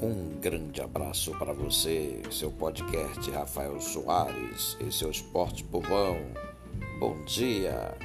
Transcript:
Um grande abraço para você, seu podcast Rafael Soares e seu Esporte Povão. Bom dia!